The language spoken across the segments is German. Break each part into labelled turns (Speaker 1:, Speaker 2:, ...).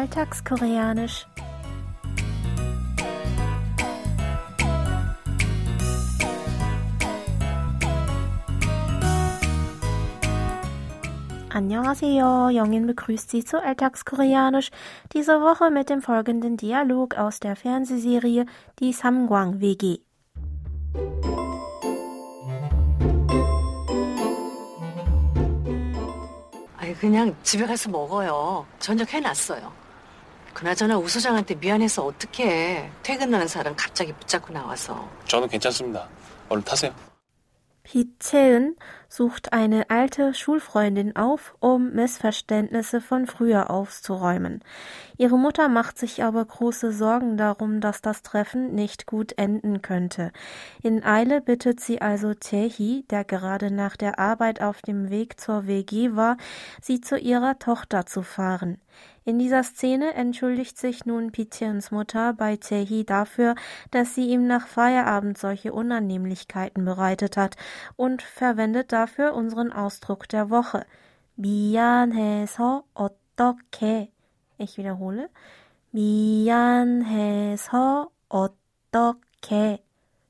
Speaker 1: Alltagskoreanisch. Annyeonghaseyo, Jongin begrüßt Sie zu Alltagskoreanisch, diese Woche mit dem folgenden Dialog aus der Fernsehserie Die Samgwang WG.
Speaker 2: 아니 그냥 집에 가서 먹어요. 저녁 해놨어요. 그나저나 우 소장한테 미안해서 어떡해. 퇴근하는 사람 갑자기 붙잡고 나와서.
Speaker 3: 저는 괜찮습니다. 얼른 타세요.
Speaker 1: Picheun sucht eine alte Schulfreundin auf, um Missverständnisse von früher aufzuräumen. Ihre Mutter macht sich aber große Sorgen darum, dass das Treffen nicht gut enden könnte. In Eile bittet sie also Tehi, der gerade nach der Arbeit auf dem Weg zur WG war, sie zu ihrer Tochter zu fahren. In dieser Szene entschuldigt sich nun Pitiens Mutter bei Tehi dafür, dass sie ihm nach Feierabend solche Unannehmlichkeiten bereitet hat und verwendet dafür unseren Ausdruck der Woche. 미안해서 어떡해. Ich wiederhole. 미안해서 어떡해.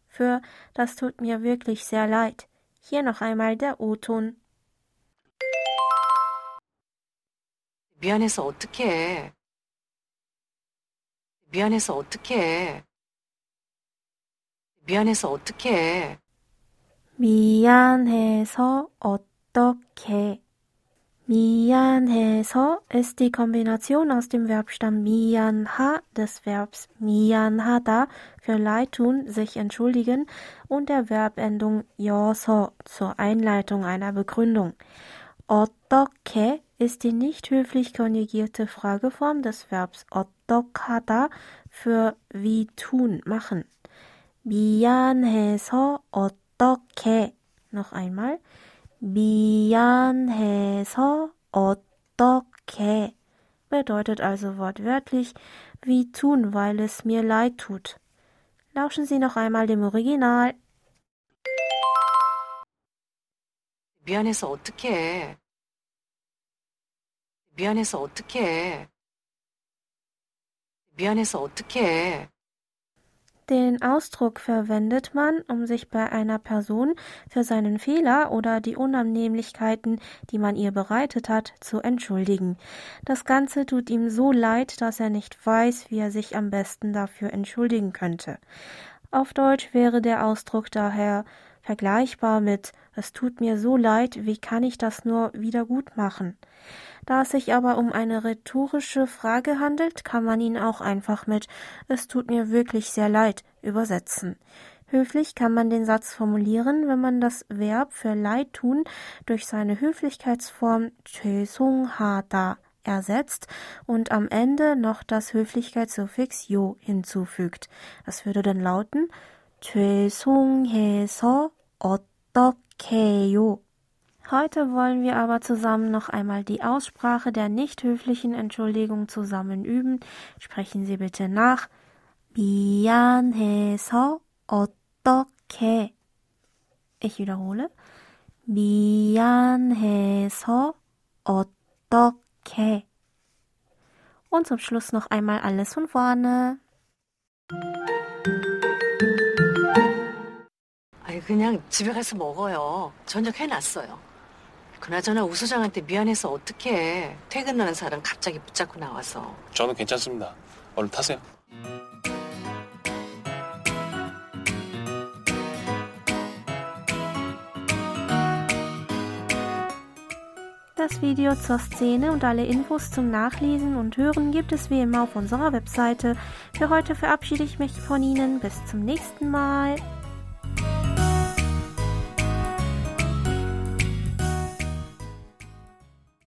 Speaker 1: Für das tut mir wirklich sehr leid. Hier noch einmal der O-Ton.
Speaker 2: 미안해서 어떡해. 미안해서 어떡해. 미안해서 어떡해.
Speaker 1: 미안해서 어떡해. Mianheso ist die Kombination aus dem Verbstamm mianha des Verbs mianhada für leid tun, sich entschuldigen und der Verbendung yoso zur Einleitung einer Begründung. 어떻게 ist die nicht höflich konjugierte Frageform des Verbs 어떡하다 für wie tun, machen. 미안해서 어떡해. Noch einmal. 미안해서 어떡해 bedeutet also wortwörtlich wie tun, weil es mir leid tut. Lauschen Sie noch einmal dem Original.
Speaker 2: 미안해서 어떡해. 미안해서 어떡해. 미안해서 어떡해.
Speaker 1: Den Ausdruck verwendet man, um sich bei einer Person für seinen Fehler oder die Unannehmlichkeiten, die man ihr bereitet hat, zu entschuldigen. Das Ganze tut ihm so leid, dass er nicht weiß, wie er sich am besten dafür entschuldigen könnte. Auf Deutsch wäre der Ausdruck daher vergleichbar mit Es tut mir so leid, wie kann ich das nur wieder gut machen? Da es sich aber um eine rhetorische Frage handelt, kann man ihn auch einfach mit Es tut mir wirklich sehr leid übersetzen. Höflich kann man den Satz formulieren, wenn man das Verb für leid tun durch seine Höflichkeitsform Chösung Hada ersetzt und am Ende noch das Höflichkeitssuffix yo hinzufügt. Das würde dann lauten 죄송해서 어떡해요. Heute wollen wir aber zusammen noch einmal die Aussprache der nicht höflichen Entschuldigung zusammen üben. Sprechen Sie bitte nach. 미안해서 어떡해. Ich wiederhole. 미안해서 어떡해. Und zum Schluss noch einmal alles von vorne.
Speaker 2: 그냥 집에 가서 먹어요. 저녁 해놨어요. 그나저나 우 소장한테 미안해서 어떡해. 퇴근하는 사람 갑자기 붙잡고 나와서.
Speaker 3: 저는 괜찮습니다. 얼른 타세요.
Speaker 1: Das Video zur Szene und alle Infos zum Nachlesen und Hören gibt es wie immer auf unserer Webseite. Für heute verabschiede ich mich von Ihnen. Bis zum nächsten Mal.